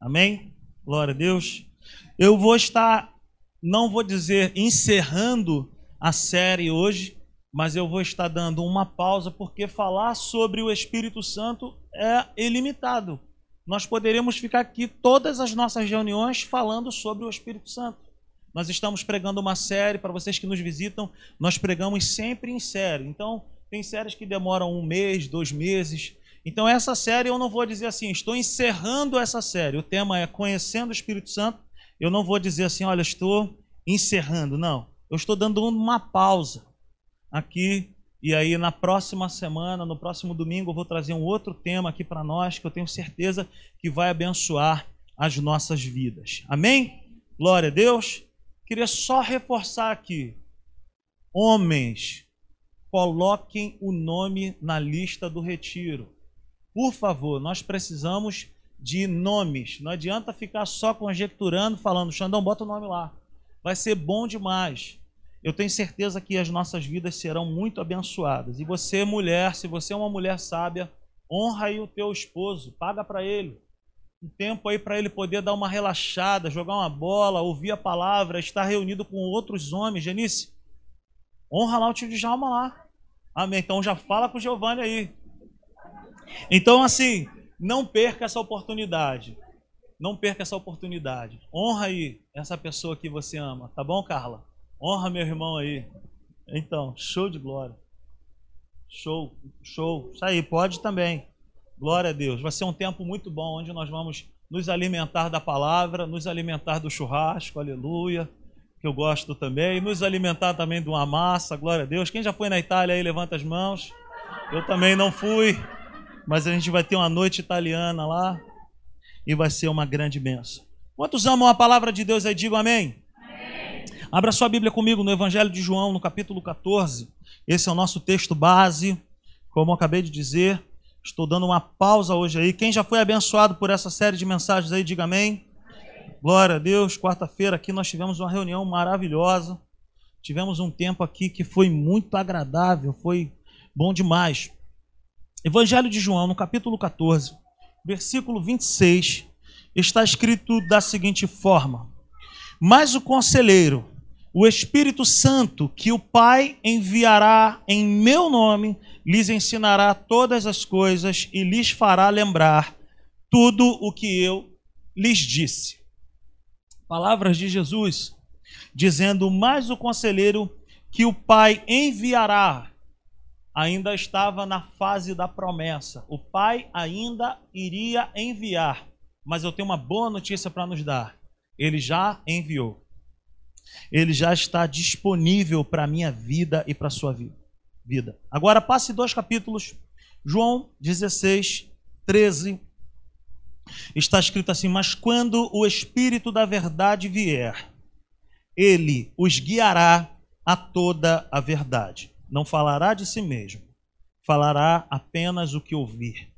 Amém? Glória a Deus. Eu vou estar, não vou dizer encerrando a série hoje, mas eu vou estar dando uma pausa porque falar sobre o Espírito Santo é ilimitado. Nós poderíamos ficar aqui todas as nossas reuniões falando sobre o Espírito Santo. Nós estamos pregando uma série, para vocês que nos visitam, nós pregamos sempre em série. Então, tem séries que demoram um mês, dois meses. Então, essa série eu não vou dizer assim, estou encerrando essa série. O tema é Conhecendo o Espírito Santo eu não vou dizer assim, olha, estou encerrando. Não. Eu estou dando uma pausa aqui. E aí, na próxima semana, no próximo domingo, eu vou trazer um outro tema aqui para nós que eu tenho certeza que vai abençoar as nossas vidas. Amém? Glória a Deus. Queria só reforçar aqui. Homens, coloquem o nome na lista do retiro. Por favor, nós precisamos de nomes. Não adianta ficar só conjecturando, falando, Xandão, bota o nome lá. Vai ser bom demais. Eu tenho certeza que as nossas vidas serão muito abençoadas. E você, mulher, se você é uma mulher sábia, honra aí o teu esposo, paga para ele. Um tempo aí para ele poder dar uma relaxada, jogar uma bola, ouvir a palavra, estar reunido com outros homens. Genice, honra lá o tio de Jalma lá. Amém. Então já fala com o Giovanni aí. Então, assim, não perca essa oportunidade. Não perca essa oportunidade. Honra aí essa pessoa que você ama, tá bom, Carla? Honra meu irmão aí. Então, show de glória. Show, show. Isso aí, pode também. Glória a Deus. Vai ser um tempo muito bom onde nós vamos nos alimentar da palavra, nos alimentar do churrasco, aleluia, que eu gosto também, nos alimentar também de uma massa, glória a Deus. Quem já foi na Itália aí, levanta as mãos. Eu também não fui mas a gente vai ter uma noite italiana lá e vai ser uma grande benção. Quantos amam a palavra de Deus aí? Digam amém. amém. Abra sua Bíblia comigo no Evangelho de João, no capítulo 14. Esse é o nosso texto base. Como eu acabei de dizer, estou dando uma pausa hoje aí. Quem já foi abençoado por essa série de mensagens aí, diga amém. Glória a Deus. Quarta-feira aqui nós tivemos uma reunião maravilhosa. Tivemos um tempo aqui que foi muito agradável, foi bom demais. Evangelho de João, no capítulo 14, versículo 26, está escrito da seguinte forma: Mas o conselheiro, o Espírito Santo, que o Pai enviará em meu nome, lhes ensinará todas as coisas e lhes fará lembrar tudo o que eu lhes disse. Palavras de Jesus, dizendo: Mas o conselheiro que o Pai enviará ainda estava na fase da promessa. O Pai ainda iria enviar. Mas eu tenho uma boa notícia para nos dar. Ele já enviou. Ele já está disponível para a minha vida e para a sua vida. Agora passe dois capítulos. João 16, 13. Está escrito assim: Mas quando o Espírito da Verdade vier, ele os guiará a toda a verdade não falará de si mesmo, falará apenas o que ouvir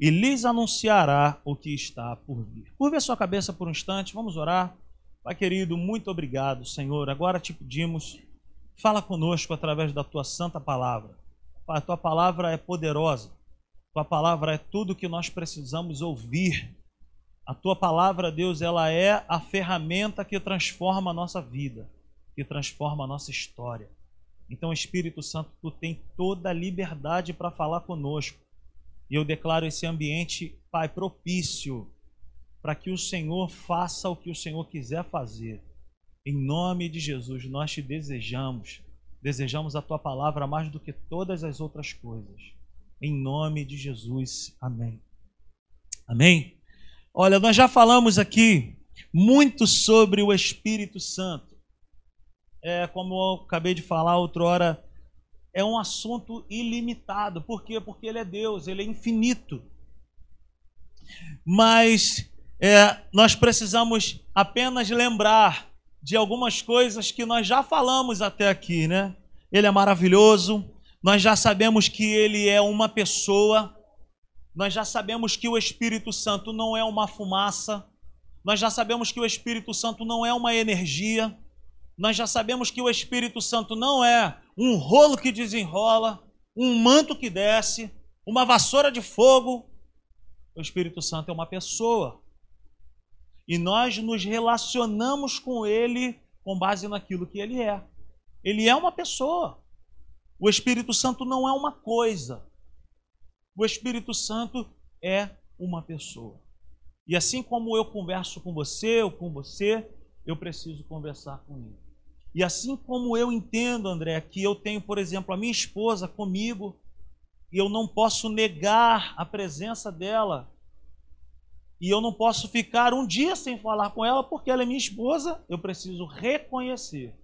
e lhes anunciará o que está por vir. Curve a sua cabeça por um instante, vamos orar. Pai querido, muito obrigado, Senhor. Agora te pedimos, fala conosco através da tua santa palavra. Pai, a tua palavra é poderosa. Tua palavra é tudo que nós precisamos ouvir. A tua palavra, Deus, ela é a ferramenta que transforma a nossa vida, que transforma a nossa história. Então, Espírito Santo, tu tem toda a liberdade para falar conosco. E eu declaro esse ambiente, Pai, propício para que o Senhor faça o que o Senhor quiser fazer. Em nome de Jesus, nós te desejamos. Desejamos a tua palavra mais do que todas as outras coisas. Em nome de Jesus. Amém. Amém. Olha, nós já falamos aqui muito sobre o Espírito Santo é, como eu acabei de falar outra hora, é um assunto ilimitado. Por quê? Porque ele é Deus, ele é infinito. Mas é, nós precisamos apenas lembrar de algumas coisas que nós já falamos até aqui, né? Ele é maravilhoso, nós já sabemos que ele é uma pessoa, nós já sabemos que o Espírito Santo não é uma fumaça, nós já sabemos que o Espírito Santo não é uma energia, nós já sabemos que o Espírito Santo não é um rolo que desenrola, um manto que desce, uma vassoura de fogo. O Espírito Santo é uma pessoa. E nós nos relacionamos com ele com base naquilo que ele é. Ele é uma pessoa. O Espírito Santo não é uma coisa. O Espírito Santo é uma pessoa. E assim como eu converso com você ou com você, eu preciso conversar com ele. E assim como eu entendo, André, que eu tenho, por exemplo, a minha esposa comigo, e eu não posso negar a presença dela, e eu não posso ficar um dia sem falar com ela porque ela é minha esposa, eu preciso reconhecer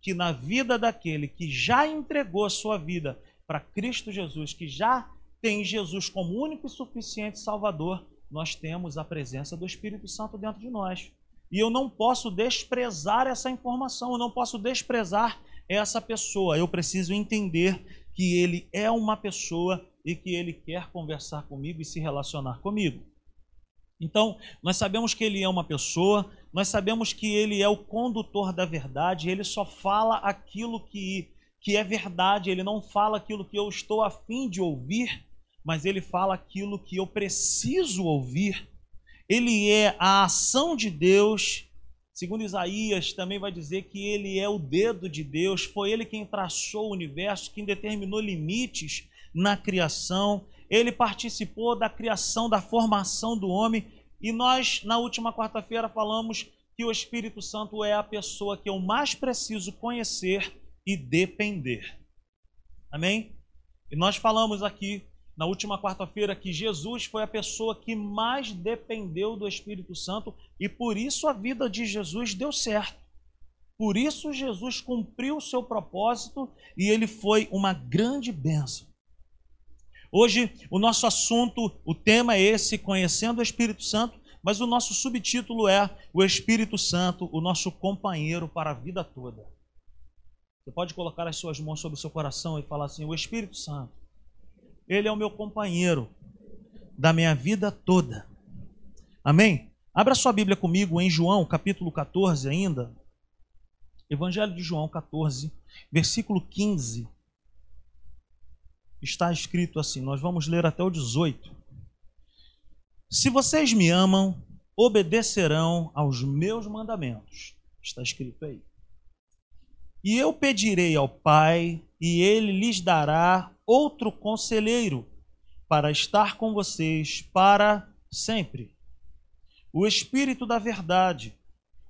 que na vida daquele que já entregou a sua vida para Cristo Jesus, que já tem Jesus como único e suficiente Salvador, nós temos a presença do Espírito Santo dentro de nós. E eu não posso desprezar essa informação, eu não posso desprezar essa pessoa. Eu preciso entender que ele é uma pessoa e que ele quer conversar comigo e se relacionar comigo. Então, nós sabemos que ele é uma pessoa, nós sabemos que ele é o condutor da verdade, ele só fala aquilo que, que é verdade, ele não fala aquilo que eu estou afim de ouvir, mas ele fala aquilo que eu preciso ouvir. Ele é a ação de Deus. Segundo Isaías, também vai dizer que ele é o dedo de Deus, foi ele quem traçou o universo, quem determinou limites na criação. Ele participou da criação, da formação do homem. E nós, na última quarta-feira, falamos que o Espírito Santo é a pessoa que eu mais preciso conhecer e depender. Amém? E nós falamos aqui na última quarta-feira que Jesus foi a pessoa que mais dependeu do Espírito Santo e por isso a vida de Jesus deu certo. Por isso Jesus cumpriu o seu propósito e ele foi uma grande bênção. Hoje o nosso assunto, o tema é esse, conhecendo o Espírito Santo, mas o nosso subtítulo é o Espírito Santo, o nosso companheiro para a vida toda. Você pode colocar as suas mãos sobre o seu coração e falar assim: o Espírito Santo ele é o meu companheiro da minha vida toda. Amém? Abra sua Bíblia comigo em João, capítulo 14 ainda. Evangelho de João 14, versículo 15. Está escrito assim, nós vamos ler até o 18. Se vocês me amam, obedecerão aos meus mandamentos. Está escrito aí. E eu pedirei ao Pai, e ele lhes dará outro conselheiro para estar com vocês para sempre. O Espírito da Verdade.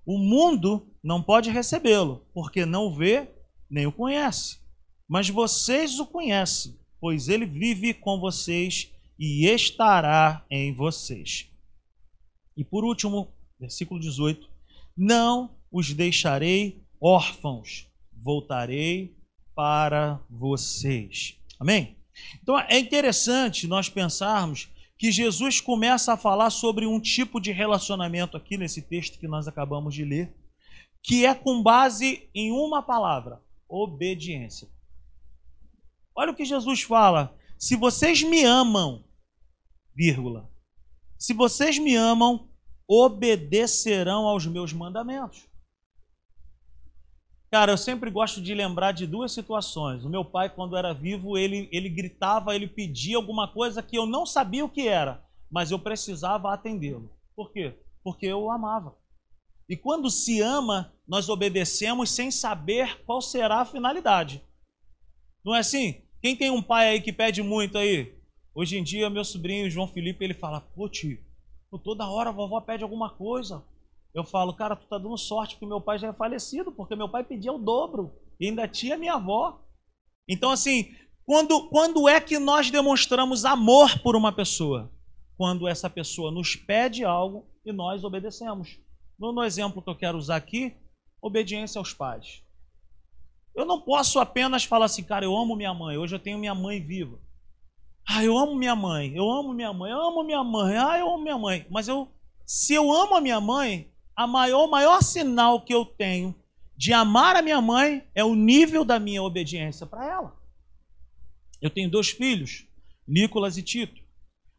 O mundo não pode recebê-lo, porque não o vê nem o conhece. Mas vocês o conhecem, pois ele vive com vocês e estará em vocês. E por último, versículo 18: Não os deixarei órfãos, voltarei para vocês. Amém? Então é interessante nós pensarmos que Jesus começa a falar sobre um tipo de relacionamento aqui nesse texto que nós acabamos de ler, que é com base em uma palavra: obediência. Olha o que Jesus fala: se vocês me amam, vírgula, se vocês me amam, obedecerão aos meus mandamentos. Cara, eu sempre gosto de lembrar de duas situações. O meu pai, quando era vivo, ele, ele gritava, ele pedia alguma coisa que eu não sabia o que era, mas eu precisava atendê-lo. Por quê? Porque eu o amava. E quando se ama, nós obedecemos sem saber qual será a finalidade. Não é assim? Quem tem um pai aí que pede muito aí? Hoje em dia, meu sobrinho João Felipe, ele fala: Pô, tio, toda hora a vovó pede alguma coisa. Eu falo, cara, tu tá dando sorte porque meu pai já é falecido, porque meu pai pedia o dobro e ainda tinha minha avó. Então, assim, quando, quando é que nós demonstramos amor por uma pessoa? Quando essa pessoa nos pede algo e nós obedecemos. No, no exemplo que eu quero usar aqui, obediência aos pais. Eu não posso apenas falar assim, cara, eu amo minha mãe, hoje eu tenho minha mãe viva. Ah, eu amo minha mãe, eu amo minha mãe, eu amo minha mãe, ah, eu amo minha mãe. Mas eu, se eu amo a minha mãe, a maior, o maior sinal que eu tenho de amar a minha mãe é o nível da minha obediência para ela. Eu tenho dois filhos, Nicolas e Tito.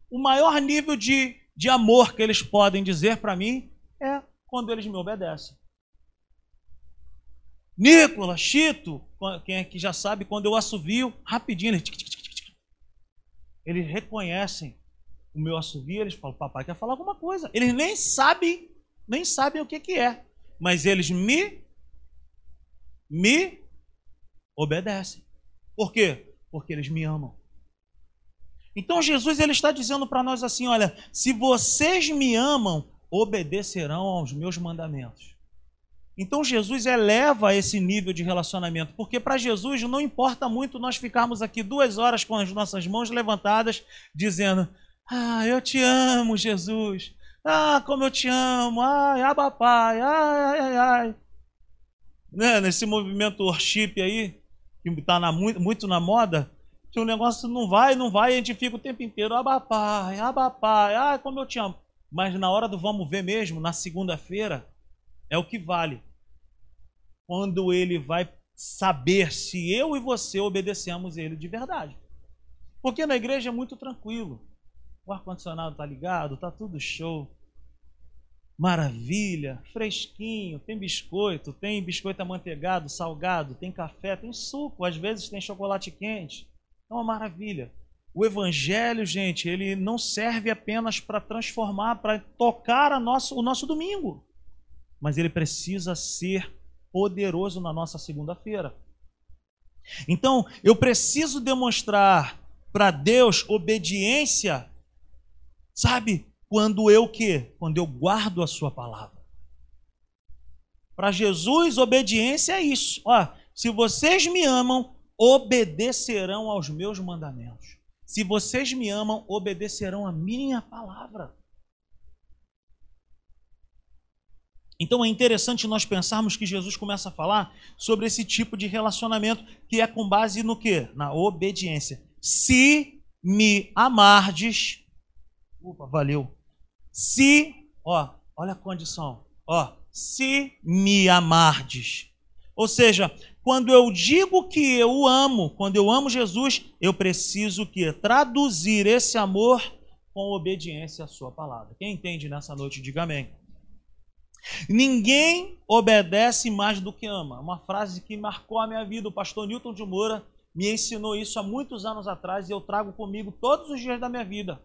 O maior nível de, de amor que eles podem dizer para mim é quando eles me obedecem. Nicolas, Tito, quem é que já sabe, quando eu assovio, rapidinho, ele eles reconhecem o meu assovio, eles falam, papai quer falar alguma coisa. Eles nem sabem, nem sabem o que, que é. Mas eles me, me obedecem. Por quê? Porque eles me amam. Então Jesus ele está dizendo para nós assim, olha, se vocês me amam, obedecerão aos meus mandamentos. Então Jesus eleva esse nível de relacionamento, porque para Jesus não importa muito nós ficarmos aqui duas horas com as nossas mãos levantadas, dizendo: Ah, eu te amo, Jesus. Ah, como eu te amo. Ai, aba pai. Ai, ai, ai. Né? Nesse movimento worship aí, que está muito, muito na moda, que o negócio não vai, não vai, a gente fica o tempo inteiro, aba pai, aba pai. Ai, como eu te amo. Mas na hora do vamos ver mesmo, na segunda-feira, é o que vale quando ele vai saber se eu e você obedecemos ele de verdade. Porque na igreja é muito tranquilo. O ar-condicionado está ligado, está tudo show. Maravilha, fresquinho, tem biscoito, tem biscoito amanteigado, salgado, tem café, tem suco, às vezes tem chocolate quente. É uma maravilha. O evangelho, gente, ele não serve apenas para transformar, para tocar nosso, o nosso domingo, mas ele precisa ser poderoso na nossa segunda-feira. Então, eu preciso demonstrar para Deus obediência, sabe? Quando eu que? Quando eu guardo a sua palavra. Para Jesus, obediência é isso. Ó, se vocês me amam, obedecerão aos meus mandamentos. Se vocês me amam, obedecerão a minha palavra. Então é interessante nós pensarmos que Jesus começa a falar sobre esse tipo de relacionamento que é com base no que? Na obediência. Se me amardes, opa, valeu. Se, ó, olha a condição, ó, se me amardes. Ou seja, quando eu digo que eu amo, quando eu amo Jesus, eu preciso que traduzir esse amor com obediência à sua palavra. Quem entende nessa noite, diga amém. Ninguém obedece mais do que ama. Uma frase que marcou a minha vida. O pastor Newton de Moura me ensinou isso há muitos anos atrás e eu trago comigo todos os dias da minha vida.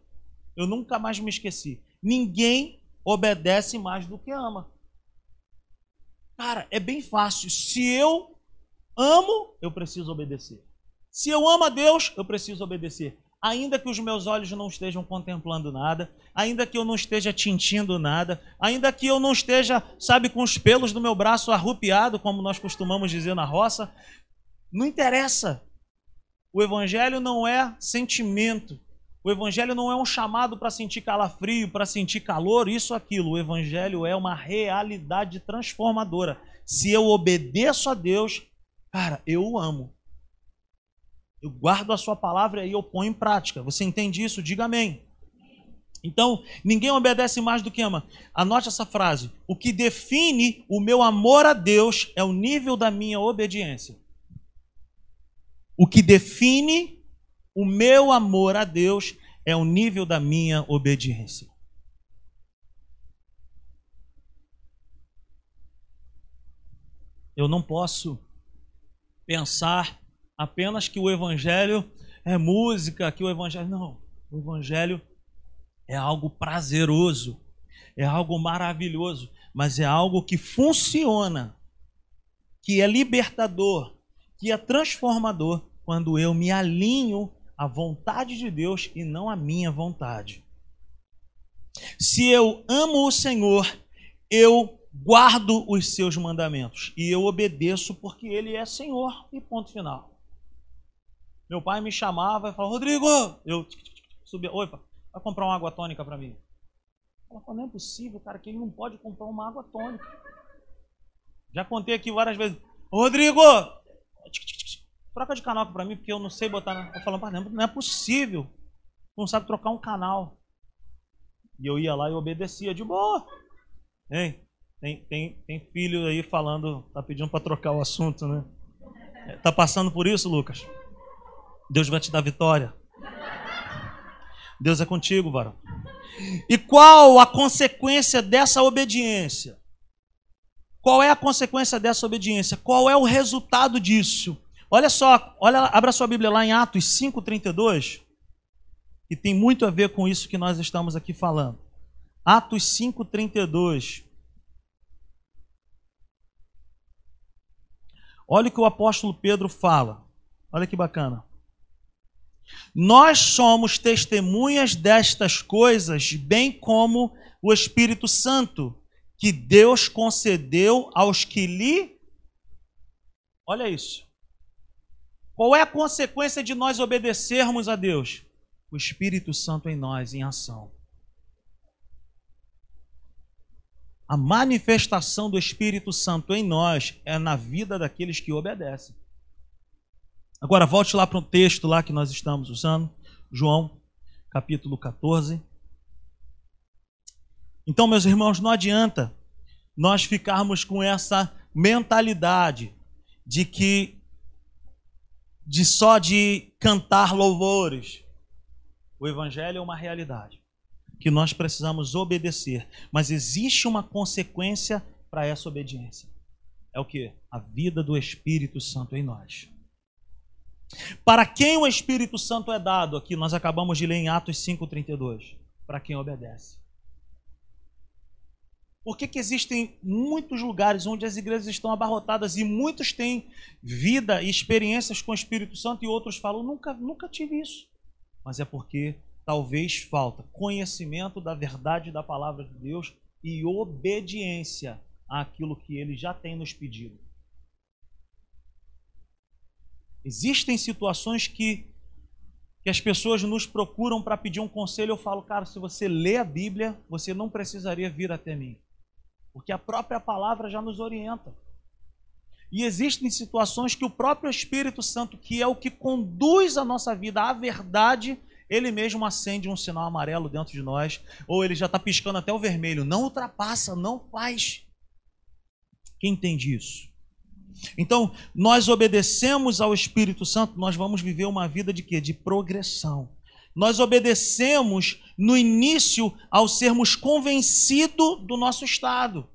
Eu nunca mais me esqueci. Ninguém obedece mais do que ama. Cara, é bem fácil. Se eu amo, eu preciso obedecer. Se eu amo a Deus, eu preciso obedecer ainda que os meus olhos não estejam contemplando nada, ainda que eu não esteja tintindo nada, ainda que eu não esteja, sabe, com os pelos do meu braço arrupiado, como nós costumamos dizer na roça, não interessa. O evangelho não é sentimento. O evangelho não é um chamado para sentir calafrio, para sentir calor, isso aquilo. O evangelho é uma realidade transformadora. Se eu obedeço a Deus, cara, eu o amo. Eu guardo a sua palavra e eu ponho em prática. Você entende isso? Diga amém. Então, ninguém obedece mais do que ama. Anote essa frase. O que define o meu amor a Deus é o nível da minha obediência. O que define o meu amor a Deus é o nível da minha obediência. Eu não posso pensar apenas que o evangelho é música, que o evangelho. Não. O evangelho é algo prazeroso, é algo maravilhoso, mas é algo que funciona, que é libertador, que é transformador quando eu me alinho à vontade de Deus e não à minha vontade. Se eu amo o Senhor, eu guardo os seus mandamentos e eu obedeço porque ele é Senhor e ponto final. Meu pai me chamava e falava, Rodrigo, eu subia, oi, vai comprar uma água tônica para mim. Ela falou, não é possível, cara, que ele não pode comprar uma água tônica. Já contei aqui várias vezes, Rodrigo, troca de canal para mim, porque eu não sei botar. Na... Eu falava, não é possível, não sabe trocar um canal. E eu ia lá e obedecia de boa. Hein? Tem, tem, tem filho aí falando, tá pedindo para trocar o assunto, né? Tá passando por isso, Lucas? Deus vai te dar vitória. Deus é contigo, varão. E qual a consequência dessa obediência? Qual é a consequência dessa obediência? Qual é o resultado disso? Olha só, olha, abra sua Bíblia lá em Atos 5:32. que tem muito a ver com isso que nós estamos aqui falando. Atos 5:32. Olha o que o apóstolo Pedro fala. Olha que bacana. Nós somos testemunhas destas coisas, bem como o Espírito Santo, que Deus concedeu aos que lhe. Olha isso. Qual é a consequência de nós obedecermos a Deus? O Espírito Santo em nós, em ação. A manifestação do Espírito Santo em nós é na vida daqueles que obedecem. Agora volte lá para o texto lá que nós estamos usando, João, capítulo 14. Então, meus irmãos, não adianta nós ficarmos com essa mentalidade de que de só de cantar louvores. O evangelho é uma realidade que nós precisamos obedecer, mas existe uma consequência para essa obediência. É o que? A vida do Espírito Santo em nós. Para quem o Espírito Santo é dado? Aqui nós acabamos de ler em Atos 5:32. Para quem obedece. Por que, que existem muitos lugares onde as igrejas estão abarrotadas e muitos têm vida e experiências com o Espírito Santo e outros falam, nunca, nunca tive isso. Mas é porque talvez falta conhecimento da verdade da palavra de Deus e obediência àquilo que ele já tem nos pedido. Existem situações que, que as pessoas nos procuram para pedir um conselho. Eu falo, cara, se você lê a Bíblia, você não precisaria vir até mim, porque a própria palavra já nos orienta. E existem situações que o próprio Espírito Santo, que é o que conduz a nossa vida à verdade, ele mesmo acende um sinal amarelo dentro de nós, ou ele já está piscando até o vermelho. Não ultrapassa, não faz. Quem entende isso? Então, nós obedecemos ao Espírito Santo, nós vamos viver uma vida de quê? De progressão. Nós obedecemos no início ao sermos convencidos do nosso estado.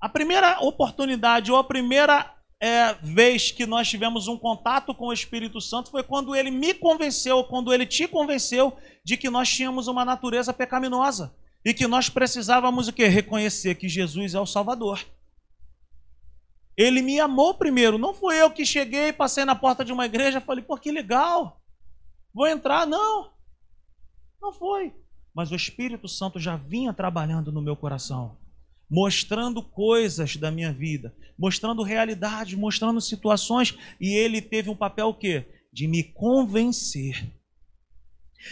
A primeira oportunidade ou a primeira é, vez que nós tivemos um contato com o Espírito Santo foi quando ele me convenceu, quando ele te convenceu de que nós tínhamos uma natureza pecaminosa e que nós precisávamos o quê? Reconhecer que Jesus é o Salvador. Ele me amou primeiro, não fui eu que cheguei, passei na porta de uma igreja falei, pô, que legal, vou entrar. Não, não foi. Mas o Espírito Santo já vinha trabalhando no meu coração mostrando coisas da minha vida, mostrando realidades, mostrando situações, e ele teve um papel o quê? De me convencer.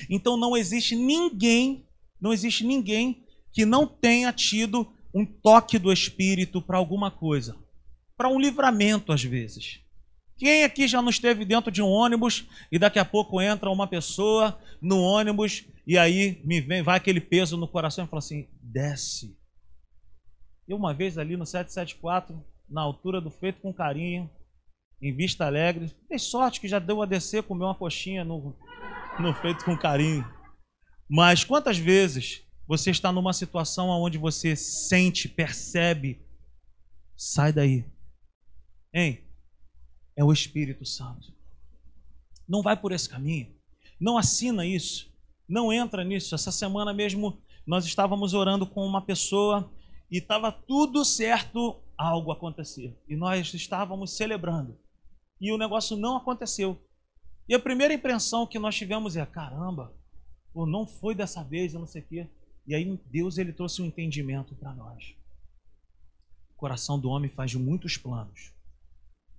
Então não existe ninguém, não existe ninguém que não tenha tido um toque do Espírito para alguma coisa, para um livramento às vezes. Quem aqui já não esteve dentro de um ônibus e daqui a pouco entra uma pessoa no ônibus e aí me vem, vai aquele peso no coração e fala assim: desce, eu, uma vez ali no 774, na altura do Feito com Carinho, em Vista Alegre, dei sorte que já deu a descer, comer uma coxinha no, no Feito com Carinho. Mas quantas vezes você está numa situação onde você sente, percebe, sai daí. Hein? É o Espírito Santo. Não vai por esse caminho. Não assina isso. Não entra nisso. Essa semana mesmo nós estávamos orando com uma pessoa e estava tudo certo algo acontecer. E nós estávamos celebrando. E o negócio não aconteceu. E a primeira impressão que nós tivemos é: caramba, pô, não foi dessa vez, eu não sei o quê. E aí Deus ele trouxe um entendimento para nós. O coração do homem faz muitos planos,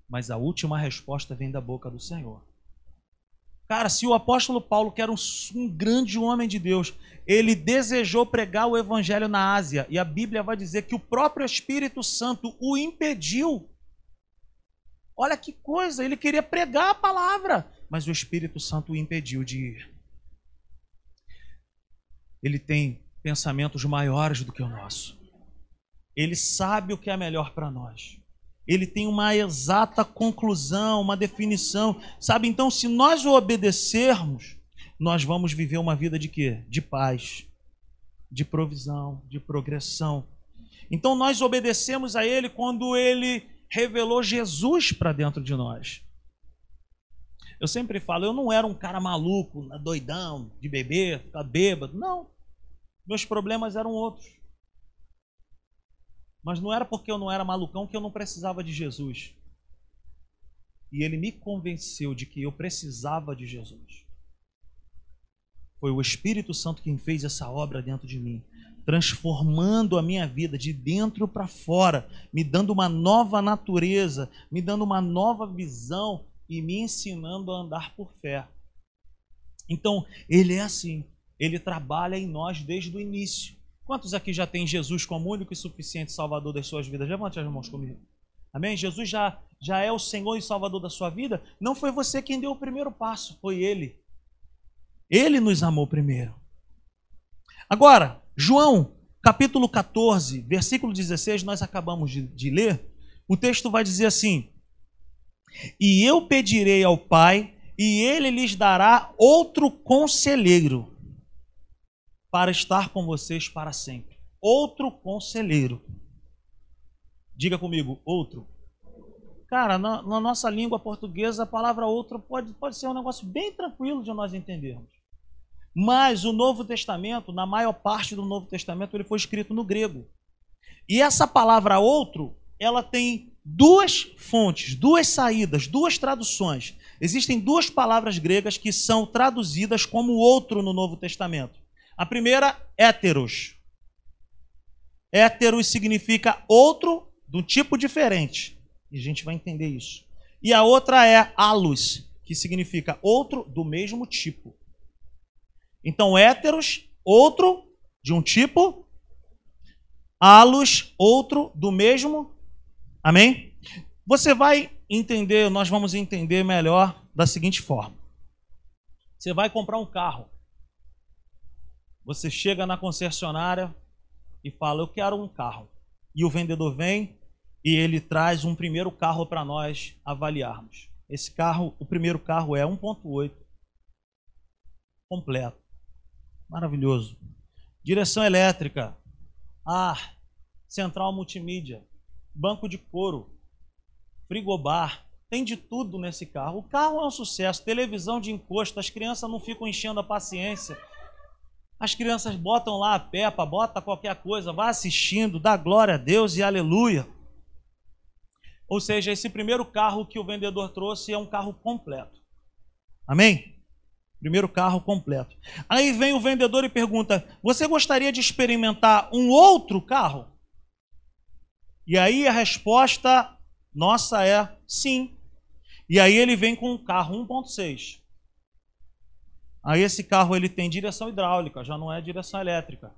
mas a última resposta vem da boca do Senhor. Cara, se o apóstolo Paulo, que era um, um, grande homem de Deus, ele desejou pregar o evangelho na Ásia, e a Bíblia vai dizer que o próprio Espírito Santo o impediu. Olha que coisa, ele queria pregar a palavra, mas o Espírito Santo o impediu de ir. Ele tem pensamentos maiores do que o nosso. Ele sabe o que é melhor para nós ele tem uma exata conclusão, uma definição. Sabe, então, se nós o obedecermos, nós vamos viver uma vida de quê? De paz, de provisão, de progressão. Então, nós obedecemos a ele quando ele revelou Jesus para dentro de nós. Eu sempre falo, eu não era um cara maluco, doidão, de beber, ficar bêbado. Não. Meus problemas eram outros. Mas não era porque eu não era malucão que eu não precisava de Jesus. E ele me convenceu de que eu precisava de Jesus. Foi o Espírito Santo quem fez essa obra dentro de mim, transformando a minha vida de dentro para fora, me dando uma nova natureza, me dando uma nova visão e me ensinando a andar por fé. Então, ele é assim, ele trabalha em nós desde o início. Quantos aqui já têm Jesus como único e suficiente Salvador das suas vidas? Levante as mãos comigo. Amém? Jesus já, já é o Senhor e Salvador da sua vida. Não foi você quem deu o primeiro passo, foi Ele. Ele nos amou primeiro. Agora, João, capítulo 14, versículo 16, nós acabamos de, de ler. O texto vai dizer assim: E eu pedirei ao Pai, e ele lhes dará outro conselheiro para estar com vocês para sempre. Outro conselheiro. Diga comigo, outro. Cara, na, na, nossa língua portuguesa, a palavra outro pode, pode ser um negócio bem tranquilo de nós entendermos. Mas o Novo Testamento, na maior parte do Novo Testamento, ele foi escrito no grego. E essa palavra outro, ela tem duas fontes, duas saídas, duas traduções. Existem duas palavras gregas que são traduzidas como outro no Novo Testamento. A primeira, héteros. Héteros significa outro de um tipo diferente. E a gente vai entender isso. E a outra é alus, que significa outro do mesmo tipo. Então, héteros, outro de um tipo, alus, outro do mesmo. Amém? Você vai entender, nós vamos entender melhor da seguinte forma. Você vai comprar um carro. Você chega na concessionária e fala: Eu quero um carro. E o vendedor vem e ele traz um primeiro carro para nós avaliarmos. Esse carro, o primeiro carro é 1.8 completo. Maravilhoso. Direção elétrica, ar, central multimídia, banco de couro, frigobar, tem de tudo nesse carro. O carro é um sucesso, televisão de encosto, as crianças não ficam enchendo a paciência as crianças botam lá a pepa, bota qualquer coisa, vá assistindo, dá glória a Deus e aleluia. Ou seja, esse primeiro carro que o vendedor trouxe é um carro completo. Amém? Primeiro carro completo. Aí vem o vendedor e pergunta: Você gostaria de experimentar um outro carro? E aí a resposta nossa é sim. E aí ele vem com um carro 1.6. Aí esse carro ele tem direção hidráulica, já não é direção elétrica.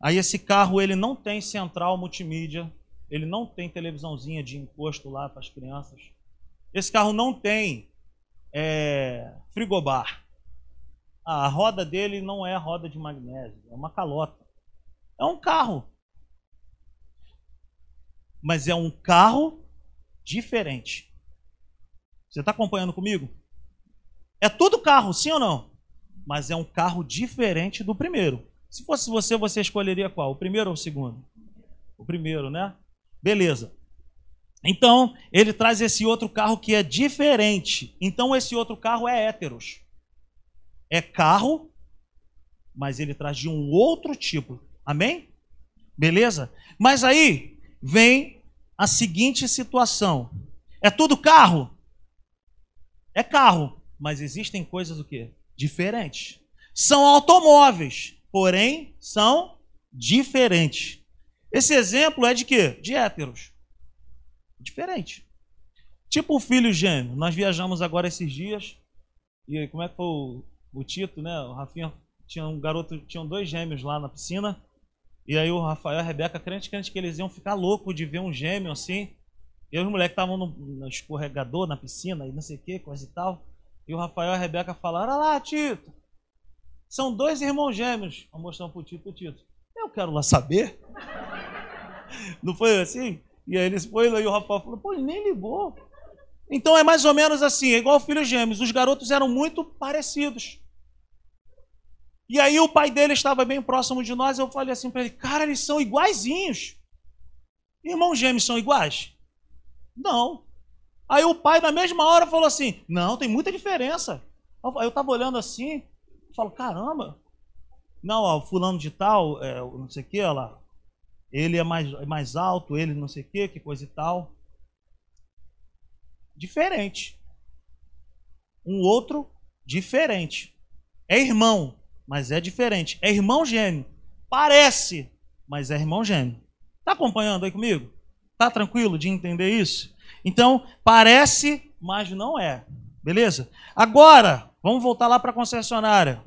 Aí esse carro ele não tem central multimídia, ele não tem televisãozinha de encosto lá para as crianças. Esse carro não tem é, frigobar. A roda dele não é roda de magnésio, é uma calota. É um carro. Mas é um carro diferente. Você está acompanhando comigo? É tudo carro, sim ou não? Mas é um carro diferente do primeiro. Se fosse você, você escolheria qual? O primeiro ou o segundo? O primeiro, né? Beleza. Então, ele traz esse outro carro que é diferente. Então, esse outro carro é héteros. É carro, mas ele traz de um outro tipo. Amém? Beleza? Mas aí vem a seguinte situação: é tudo carro? É carro, mas existem coisas o quê? Diferentes. São automóveis, porém são diferentes. Esse exemplo é de quê? De héteros. Diferente. Tipo o filho gêmeo. Nós viajamos agora esses dias. E como é que foi o, o Tito, né? O Rafinha tinha um garoto, tinham dois gêmeos lá na piscina. E aí o Rafael e a Rebeca, crente, crente que eles iam ficar loucos de ver um gêmeo assim. E os moleques estavam no, no, escorregador, na piscina, e não sei o que, coisa e tal. E o Rafael e a Rebeca falaram: Olha lá, Tito, são dois irmãos gêmeos. Vou mostrar pro Tito, Tito. Eu quero lá saber. Não foi assim? E aí eles foram e o Rafael falou: Pô, ele nem ligou. Então é mais ou menos assim, é igual filhos gêmeos. Os garotos eram muito parecidos. E aí o pai dele estava bem próximo de nós. Eu falei assim para ele: Cara, eles são iguaizinhos. Irmãos gêmeos são iguais? Não. Aí o pai, na mesma hora, falou assim: Não, tem muita diferença. Aí eu tava olhando assim, falo: Caramba, não, ó, fulano de tal, é, não sei o que, lá, ele é mais, mais alto, ele não sei o que, que coisa e tal. Diferente. Um outro, diferente. É irmão, mas é diferente. É irmão gêmeo. Parece, mas é irmão gêmeo. Tá acompanhando aí comigo? Tá tranquilo de entender isso? Então, parece, mas não é. Beleza? Agora, vamos voltar lá para a concessionária.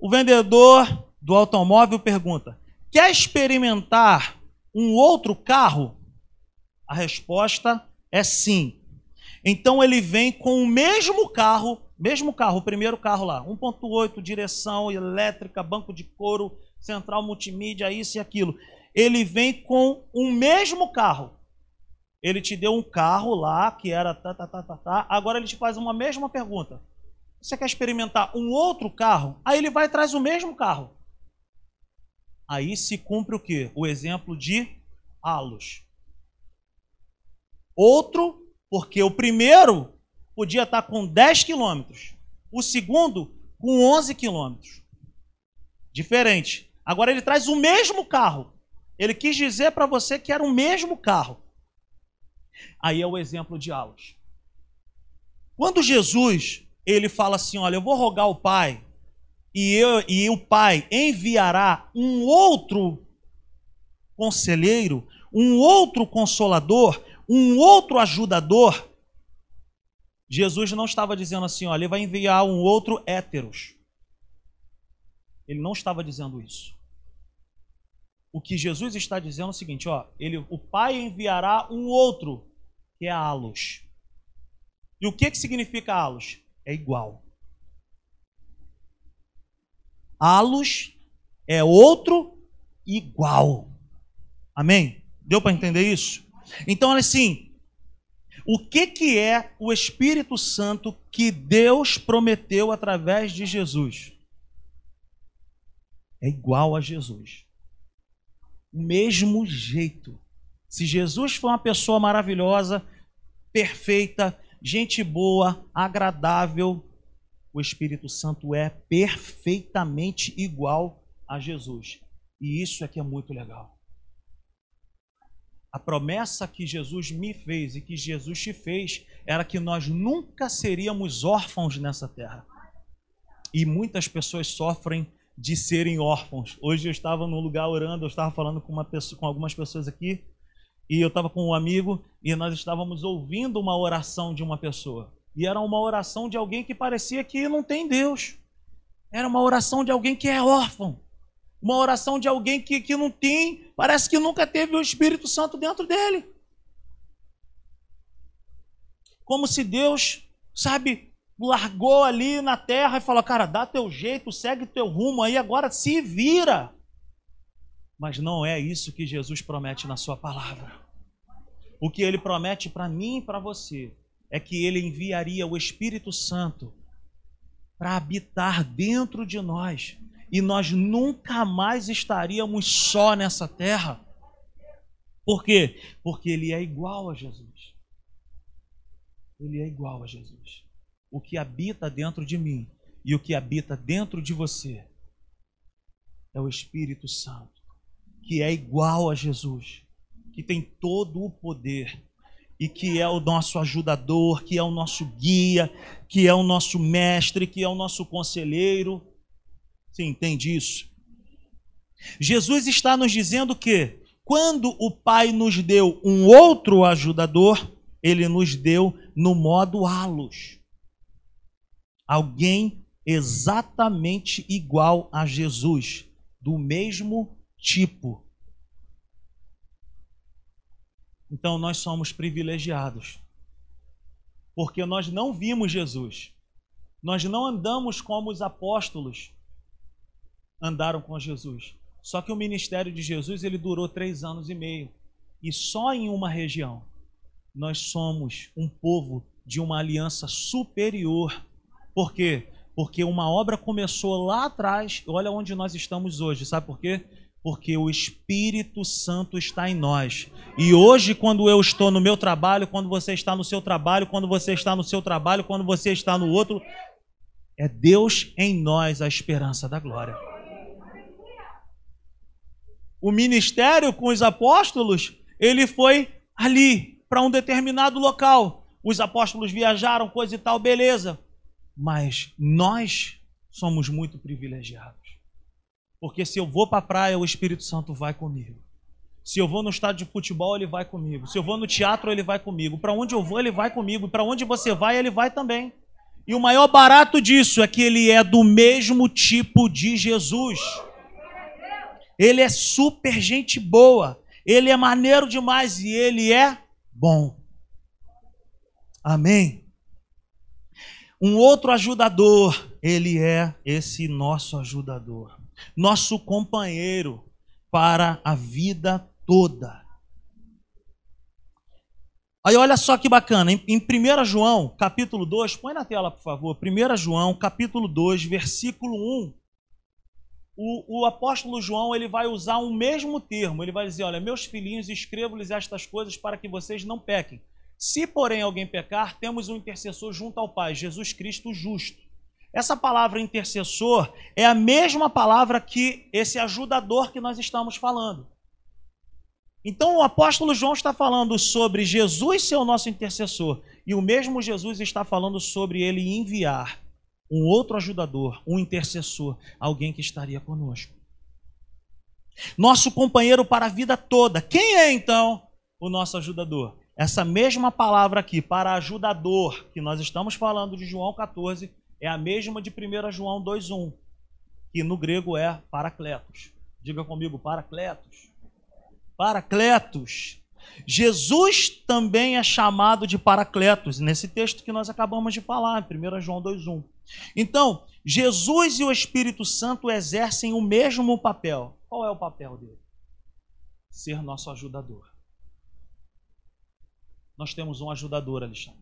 O vendedor do automóvel pergunta: Quer experimentar um outro carro? A resposta é sim. Então ele vem com o mesmo carro, mesmo carro, o primeiro carro lá, 1.8, direção elétrica, banco de couro, central multimídia, isso e aquilo. Ele vem com o mesmo carro. Ele te deu um carro lá que era tá, tá, tá, tá, tá. Agora ele te faz uma mesma pergunta. Você quer experimentar um outro carro? Aí ele vai e traz o mesmo carro. Aí se cumpre o quê? O exemplo de halos. Outro, porque o primeiro podia estar com 10 quilômetros, o segundo com 11 quilômetros. Diferente. Agora ele traz o mesmo carro. Ele quis dizer para você que era o mesmo carro. Aí é o exemplo de halos. Quando Jesus ele fala assim: Olha, eu vou rogar ao Pai, e, eu, e o Pai enviará um outro conselheiro, um outro consolador, um outro ajudador. Jesus não estava dizendo assim, olha, ele vai enviar um outro héteros. Ele não estava dizendo isso. O que Jesus está dizendo é o seguinte, ó, ele, o Pai enviará um outro, que é Alos. E o que, que significa Alos? é igual. Halos é outro igual. Amém? Deu para entender isso? Então, olha assim, o que, que é o Espírito Santo que Deus prometeu através de Jesus? É igual a Jesus. O mesmo jeito. Se Jesus foi uma pessoa maravilhosa, perfeita, gente boa, agradável. O Espírito Santo é perfeitamente igual a Jesus. E isso é que é muito legal. A promessa que Jesus me fez e que Jesus te fez era que nós nunca seríamos órfãos nessa terra. E muitas pessoas sofrem de serem órfãos. Hoje eu estava num lugar orando, eu estava falando com, uma pessoa, com algumas pessoas aqui, e eu estava com um amigo e nós estávamos ouvindo uma oração de uma pessoa. E era uma oração de alguém que parecia que não tem Deus. Era uma oração de alguém que é órfão. Uma oração de alguém que, que não tem, parece que nunca teve o Espírito Santo dentro dele. Como se Deus, sabe, largou ali na terra e falou: Cara, dá teu jeito, segue teu rumo aí, agora se vira. Mas não é isso que Jesus promete na sua palavra. O que ele promete para mim e para você é que ele enviaria o Espírito Santo para habitar dentro de nós e nós nunca mais estaríamos só nessa terra. Por quê? Porque ele é igual a Jesus. Ele é igual a Jesus. O que habita dentro de mim e o que habita dentro de você é o Espírito Santo que é igual a Jesus, que tem todo o poder e que é o nosso ajudador, que é o nosso guia, que é o nosso mestre, que é o nosso conselheiro. Sim, entende isso? Jesus está nos dizendo que quando o Pai nos deu um outro ajudador, ele nos deu no modo halos. Alguém exatamente igual a Jesus, do mesmo tipo. Então nós somos privilegiados. Porque nós não vimos Jesus. Nós não andamos como os apóstolos andaram com Jesus. Só que o ministério de Jesus ele durou três anos e meio. E só em uma região. Nós somos um povo de uma aliança superior. Por quê? Porque uma obra começou lá atrás. Olha onde nós estamos hoje. Sabe por quê? Porque o Espírito Santo está em nós. E hoje, quando eu estou no meu trabalho, quando você está no seu trabalho, quando você está no seu trabalho, quando você está no outro, é Deus em nós a esperança da glória. O ministério com os apóstolos, ele foi ali, para um determinado local. Os apóstolos viajaram, coisa e tal, beleza. Mas nós somos muito privilegiados. Porque se eu vou para a praia, o Espírito Santo vai comigo. Se eu vou no estádio de futebol, ele vai comigo. Se eu vou no teatro, ele vai comigo. Para onde eu vou, ele vai comigo. Para onde você vai, ele vai também. E o maior barato disso é que ele é do mesmo tipo de Jesus. Ele é super gente boa. Ele é maneiro demais e ele é bom. Amém. Um outro ajudador, ele é esse nosso ajudador, nosso companheiro para a vida toda. Aí olha só que bacana, em, em 1 João, capítulo 2, põe na tela, por favor. 1 João, capítulo 2, versículo 1. O, o, apóstolo João ele vai usar um mesmo termo. Ele vai dizer: Olha, meus filhinhos, escrevo-lhes estas coisas para que vocês não pequem. Se, porém, alguém pecar, temos um intercessor junto ao Pai, Jesus Cristo justo. Essa palavra intercessor é a mesma palavra que esse ajudador que nós estamos falando. Então o apóstolo João está falando sobre Jesus ser o nosso intercessor, e o mesmo Jesus está falando sobre ele enviar um outro ajudador, um intercessor, alguém que estaria conosco. Nosso companheiro para a vida toda. Quem é então o nosso ajudador? Essa mesma palavra aqui, para ajudador, que nós estamos falando de João 14, é a mesma de 1 João 2,1, que no grego é paracletos. Diga comigo, paracletos. Paracletos. Jesus também é chamado de Paracletos, nesse texto que nós acabamos de falar, 1 João 2,1. Então, Jesus e o Espírito Santo exercem o mesmo papel. Qual é o papel dele? Ser nosso ajudador. Nós temos um ajudador, Alexandre.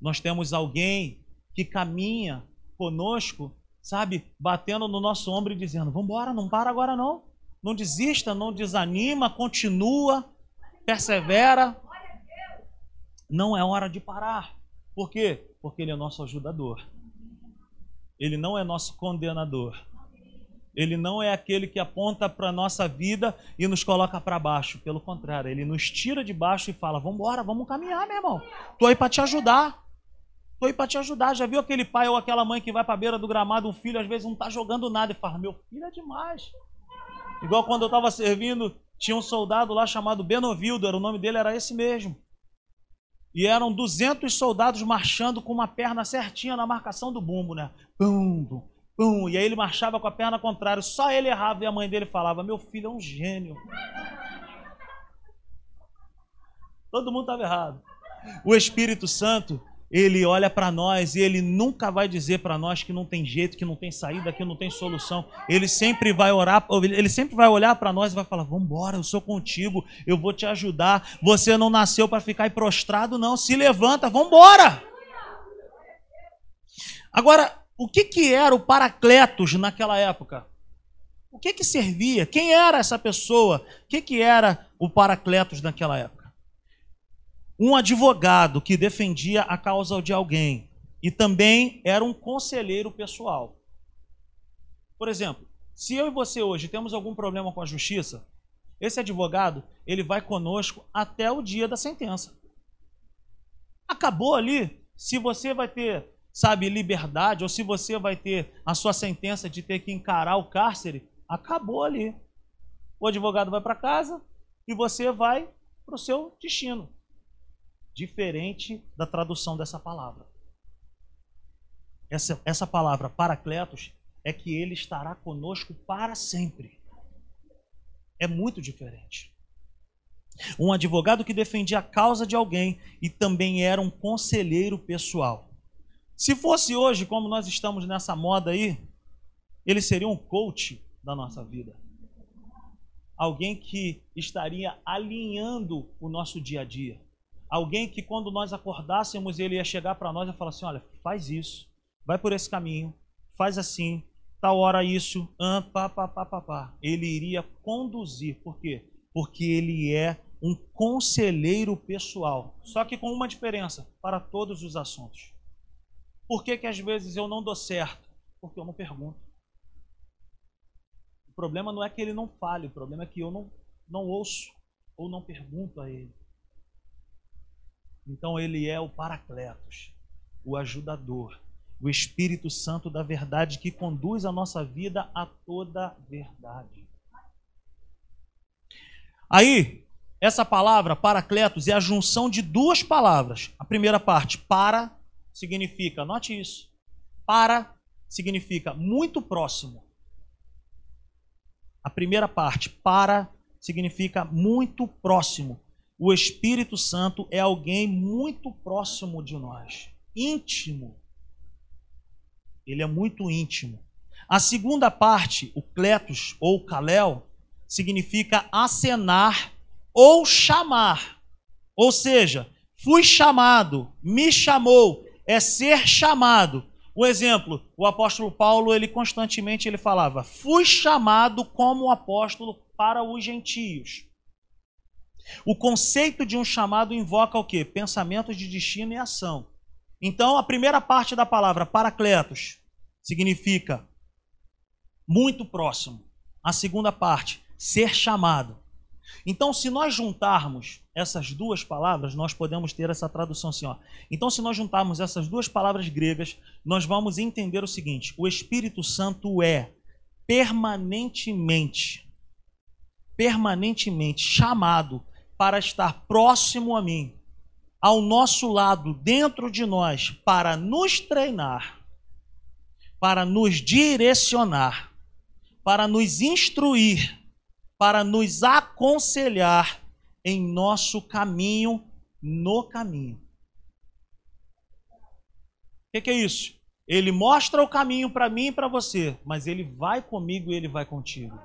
Nós temos alguém que caminha conosco, sabe, batendo no nosso ombro e dizendo: Vamos embora, não para agora não. Não desista, não desanima, continua, persevera. Não é hora de parar. Por quê? Porque Ele é nosso ajudador. Ele não é nosso condenador. Ele não é aquele que aponta para a nossa vida e nos coloca para baixo. Pelo contrário, ele nos tira de baixo e fala: Vamos embora, vamos caminhar, meu irmão. Estou aí para te ajudar. Estou aí para te ajudar. Já viu aquele pai ou aquela mãe que vai para a beira do gramado, um filho às vezes não está jogando nada e fala: Meu filho é demais. Igual quando eu estava servindo, tinha um soldado lá chamado Benovildo, era, o nome dele era esse mesmo. E eram 200 soldados marchando com uma perna certinha na marcação do bumbo, né? Pum, pum. E aí ele marchava com a perna contrária. Só ele errava e a mãe dele falava: Meu filho é um gênio. Todo mundo estava errado. O Espírito Santo ele olha para nós e ele nunca vai dizer para nós que não tem jeito, que não tem saída, que não tem solução. Ele sempre vai orar, ele sempre vai olhar para nós e vai falar: "Vamos embora, eu sou contigo, eu vou te ajudar. Você não nasceu para ficar prostrado não, se levanta, vamos embora". Agora, o que que era o Paracletos naquela época? O que que servia? Quem era essa pessoa? O que que era o Paracletos naquela época? Um advogado que defendia a causa de alguém e também era um conselheiro pessoal. Por exemplo, se eu e você hoje temos algum problema com a justiça, esse advogado, ele vai conosco até o dia da sentença. Acabou ali, se você vai ter, sabe, liberdade ou se você vai ter a sua sentença de ter que encarar o cárcere, acabou ali. O advogado vai para casa e você vai para o seu destino diferente da tradução dessa palavra. Essa, essa palavra paracletos é que ele estará conosco para sempre. É muito diferente. Um advogado que defendia a causa de alguém e também era um conselheiro pessoal. Se fosse hoje, como nós estamos nessa moda aí, ele seria um coach da nossa vida. Alguém que estaria alinhando o nosso dia a dia Alguém que quando nós acordássemos, ele ia chegar para nós e falar assim: olha, faz isso, vai por esse caminho, faz assim, tal hora isso, ah, pá, pá, pá, pá, pá. Ele iria conduzir. Por quê? Porque ele é um conselheiro pessoal. Só que com uma diferença, para todos os assuntos. Por que, que às vezes eu não dou certo? Porque eu não pergunto. O problema não é que ele não fale, o problema é que eu não, não ouço ou não pergunto a ele. Então ele é o Paracletos, o ajudador, o Espírito Santo da verdade que conduz a nossa vida a toda verdade. Aí, essa palavra Paracletos é a junção de duas palavras. A primeira parte, para, significa, note isso. Para significa muito próximo. A primeira parte, para, significa muito próximo. O Espírito Santo é alguém muito próximo de nós, íntimo. Ele é muito íntimo. A segunda parte, o kletos ou kalel, significa acenar ou chamar. Ou seja, fui chamado, me chamou, é ser chamado. O exemplo, o apóstolo Paulo, ele constantemente ele falava: "Fui chamado como apóstolo para os gentios". O conceito de um chamado invoca o quê? Pensamentos de destino e ação. Então, a primeira parte da palavra paracletos significa muito próximo. A segunda parte, ser chamado. Então, se nós juntarmos essas duas palavras, nós podemos ter essa tradução assim, ó. Então, se nós juntarmos essas duas palavras gregas, nós vamos entender o seguinte: o Espírito Santo é permanentemente permanentemente chamado para estar próximo a mim, ao nosso lado, dentro de nós, para nos treinar, para nos direcionar, para nos instruir, para nos aconselhar em nosso caminho, no caminho. O que, que, é isso? Ele mostra o caminho para mim e para você, mas ele vai comigo e ele vai contigo.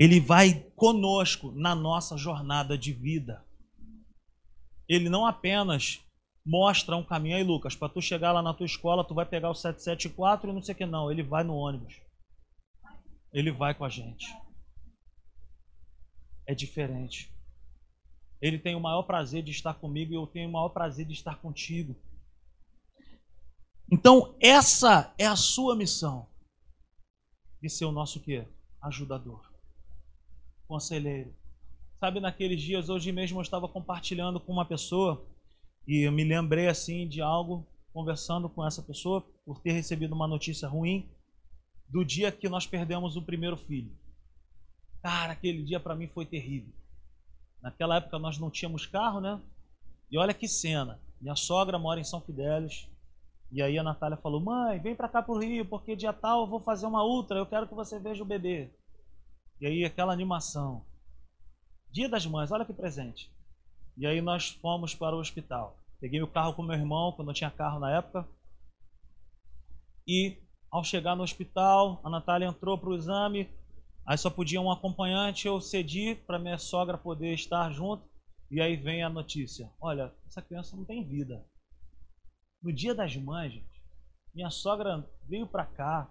Ele vai conosco na nossa jornada de vida. Ele não apenas mostra um caminho aí, Lucas, para tu chegar lá na tua escola, tu vai pegar o 774 e não sei o que não, ele vai no ônibus. Ele vai com a gente. É diferente. Ele tem o maior prazer de estar comigo e eu tenho o maior prazer de estar contigo. Então, essa é a sua missão. De ser o nosso quê? Ajudador conselheiro. Sabe, naqueles dias, hoje mesmo eu estava compartilhando com uma pessoa e eu me lembrei assim de algo, conversando com essa pessoa, por ter recebido uma notícia ruim do dia que nós perdemos o primeiro filho. Cara, aquele dia para mim foi terrível. Naquela época nós não tínhamos carro, né? E olha que cena. Minha sogra mora em São Fidélis. E aí a Natália falou: Mãe, vem para cá pro Rio, porque dia tal eu vou fazer uma ultra, eu quero que você veja o bebê. E aí aquela animação. Dia das Mães, olha que presente. E aí nós fomos para o hospital. Peguei o carro com meu irmão, quando não tinha carro na época. E ao chegar no hospital, a Natália entrou para o exame. Aí só podia um acompanhante, eu cedi para minha sogra poder estar junto. E aí vem a notícia: olha, essa criança não tem vida. No dia das mães, gente, minha sogra veio para cá,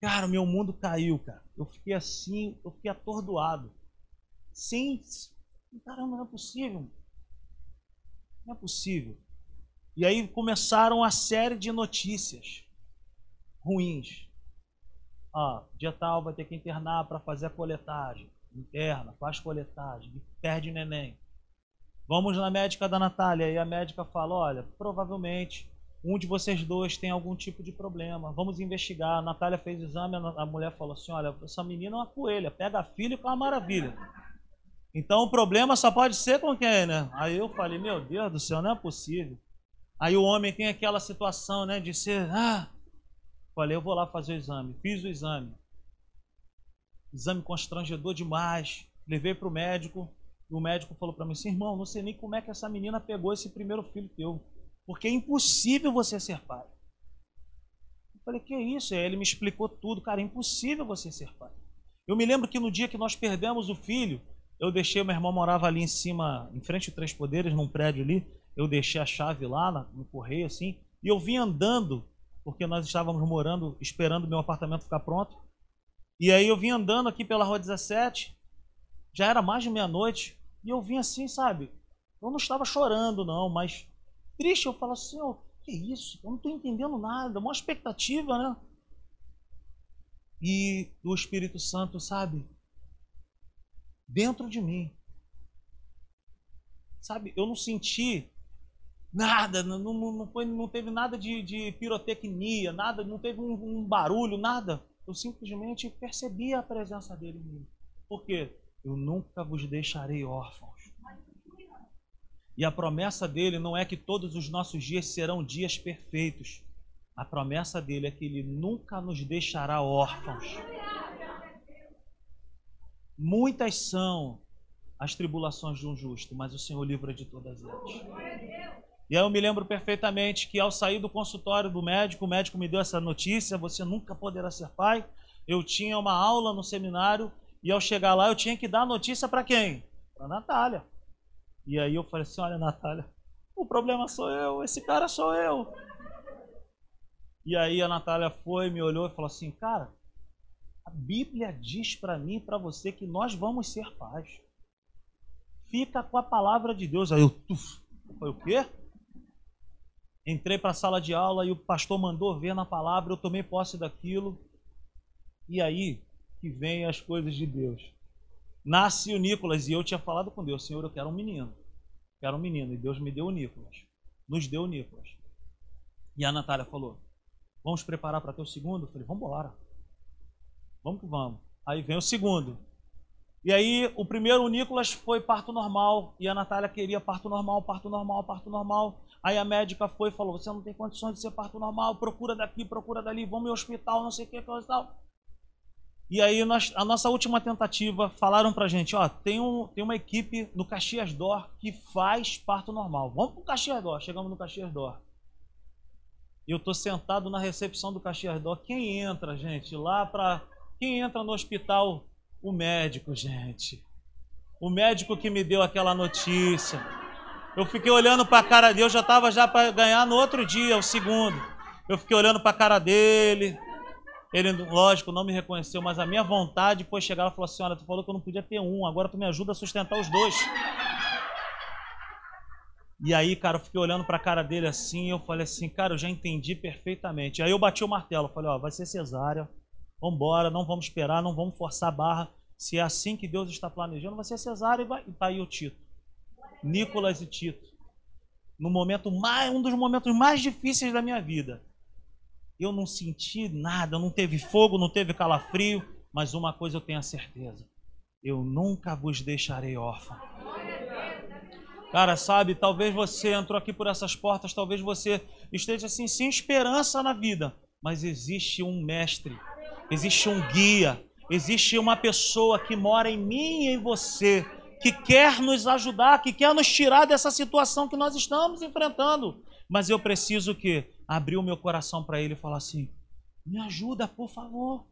Cara, meu mundo caiu, cara. Eu fiquei assim, eu fiquei atordoado. Sem. Caramba, não é possível. Não é possível. E aí começaram a série de notícias ruins. Ah, dia tal vai ter que internar para fazer a coletagem. Interna, faz coletagem, perde neném. Vamos na médica da Natália. E a médica fala: olha, provavelmente um de vocês dois tem algum tipo de problema, vamos investigar. A Natália fez exame, a mulher falou assim: olha, essa menina é uma coelha, pega e com uma maravilha. Então o problema só pode ser com quem, né? Aí eu falei: meu Deus do céu, não é possível. Aí o homem tem aquela situação, né, de ser, ah, falei, eu vou lá fazer o exame. Fiz o exame. Exame constrangedor demais. Levei para o médico. E o médico falou para mim assim: irmão, não sei nem como é que essa menina pegou esse primeiro filho teu. Porque é impossível você ser pai. Eu falei, que isso? Aí ele me explicou tudo. Cara, é impossível você ser pai. Eu me lembro que no dia que nós perdemos o filho, eu deixei, meu irmão morava ali em cima, em frente ao Três Poderes, num prédio ali. Eu deixei a chave lá no correio, assim, e eu vim andando porque nós estávamos morando, esperando meu apartamento ficar pronto. E aí eu vim andando aqui pela rua 17, já era mais de meia-noite, e eu vim assim, sabe? Eu não estava chorando, não, mas triste. Eu falo assim, oh, que isso? Eu não estou entendendo nada, uma expectativa, né? E o Espírito Santo, sabe? Dentro de mim. Sabe, eu não senti nada, não, não, foi, não teve nada de, de pirotecnia, nada, não teve um, um, barulho, nada. Eu simplesmente percebi a presença dele em mim. Por quê? Eu nunca vos deixarei órfãos. E a promessa dele não é que todos os nossos dias serão dias perfeitos. A promessa dele é que ele nunca nos deixará órfãos. Muitas são as tribulações de um justo, mas o Senhor livra de todas elas. E aí eu me lembro perfeitamente que ao sair do consultório do médico, o médico me deu essa notícia: você nunca poderá ser pai. Eu tinha uma aula no seminário e ao chegar lá eu tinha que dar a notícia para quem? Para Natália. E aí eu falei assim: olha, Natália, o problema sou eu, esse cara sou eu. E aí a Natália foi, me olhou e falou assim: cara, a Bíblia diz para mim e para você que nós vamos ser pais. Fica com a palavra de Deus. Aí eu, tuf, foi o quê? Entrei para a sala de aula e o pastor mandou ver na palavra, eu tomei posse daquilo. E aí que vem as coisas de Deus nasce o Nicolas e eu tinha falado com Deus, Senhor, eu quero um menino. Quero um menino. E Deus me deu o Nicolas. Nos deu o Nicolas. E a Natália falou: Vamos preparar para ter o segundo? Eu falei: Vamos embora. Vamos que vamos. Aí vem o segundo. E aí, o primeiro, o Nicolas, foi parto normal. E a Natália queria parto normal, parto normal, parto normal. Aí a médica foi e falou: Você não tem condições de ser parto normal, procura daqui, procura dali, vamos ao hospital, não sei o que, tal. E aí nós, a nossa última tentativa falaram pra gente, ó, tem, um, tem uma equipe no Caxias Dor que faz parto normal. Vamos pro Caxias Dor. Chegamos no Caxias Dor. Eu tô sentado na recepção do Caxias Dor. Quem entra, gente, lá pra quem entra no hospital? O médico, gente. O médico que me deu aquela notícia. Eu fiquei olhando para a cara dele, eu já estava já para ganhar no outro dia, o segundo. Eu fiquei olhando para a cara dele, ele, lógico, não me reconheceu, mas a minha vontade foi chegar e falar olha, tu falou que eu não podia ter um, agora tu me ajuda a sustentar os dois. E aí, cara, eu fiquei olhando para a cara dele assim, eu falei assim, cara, eu já entendi perfeitamente. Aí eu bati o martelo, falei, ó, vai ser cesárea, vambora, não vamos esperar, não vamos forçar a barra. Se é assim que Deus está planejando, vai ser cesárea e vai. E tá aí o Tito. Nicolas e Tito. No momento mais, um dos momentos mais difíceis da minha vida. Eu não senti nada, não teve fogo, não teve calafrio, mas uma coisa eu tenho a certeza: eu nunca vos deixarei órfão. Cara, sabe, talvez você entrou aqui por essas portas, talvez você esteja assim, sem esperança na vida, mas existe um mestre, existe um guia, existe uma pessoa que mora em mim e em você, que quer nos ajudar, que quer nos tirar dessa situação que nós estamos enfrentando. Mas eu preciso que abrir o meu coração para ele e falar assim: me ajuda, por favor.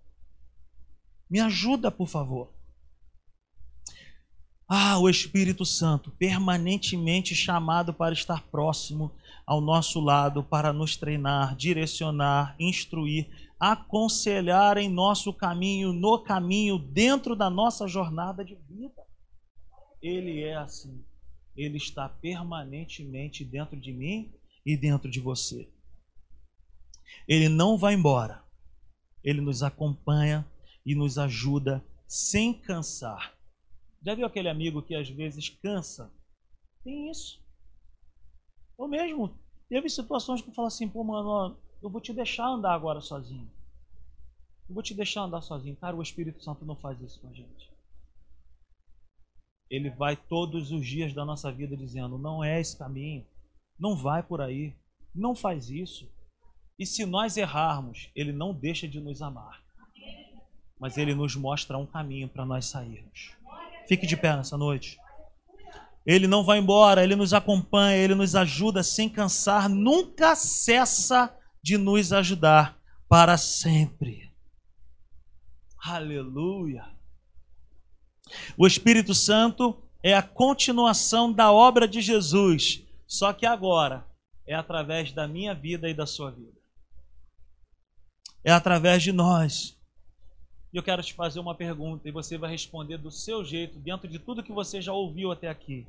Me ajuda, por favor. Ah, o Espírito Santo, permanentemente chamado para estar próximo ao nosso lado, para nos treinar, direcionar, instruir, aconselhar em nosso caminho, no caminho, dentro da nossa jornada de vida. Ele é assim. Ele está permanentemente dentro de mim e dentro de você. Ele não vai embora. Ele nos acompanha e nos ajuda sem cansar. Já viu aquele amigo que às vezes cansa? Tem isso. Eu mesmo teve situações que eu falo assim, pô, mano, eu vou te deixar andar agora sozinho. Eu vou te deixar andar sozinho. Cara, o Espírito Santo não faz isso com a gente. Ele vai todos os dias da nossa vida dizendo: não é esse caminho, não vai por aí, não faz isso. E se nós errarmos, Ele não deixa de nos amar, mas Ele nos mostra um caminho para nós sairmos. Fique de pé nessa noite. Ele não vai embora, Ele nos acompanha, Ele nos ajuda sem cansar, nunca cessa de nos ajudar para sempre. Aleluia. O Espírito Santo é a continuação da obra de Jesus, só que agora é através da minha vida e da sua vida. É através de nós. E eu quero te fazer uma pergunta e você vai responder do seu jeito, dentro de tudo que você já ouviu até aqui.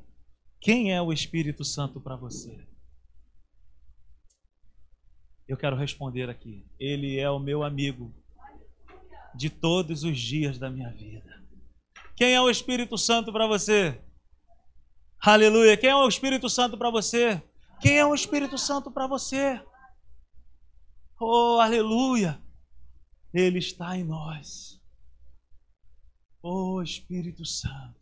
Quem é o Espírito Santo para você? Eu quero responder aqui. Ele é o meu amigo de todos os dias da minha vida. Quem é o Espírito Santo para você? Aleluia. Quem é o Espírito Santo para você? Quem é o Espírito Santo para você? Oh, aleluia. Ele está em nós. Oh, Espírito Santo.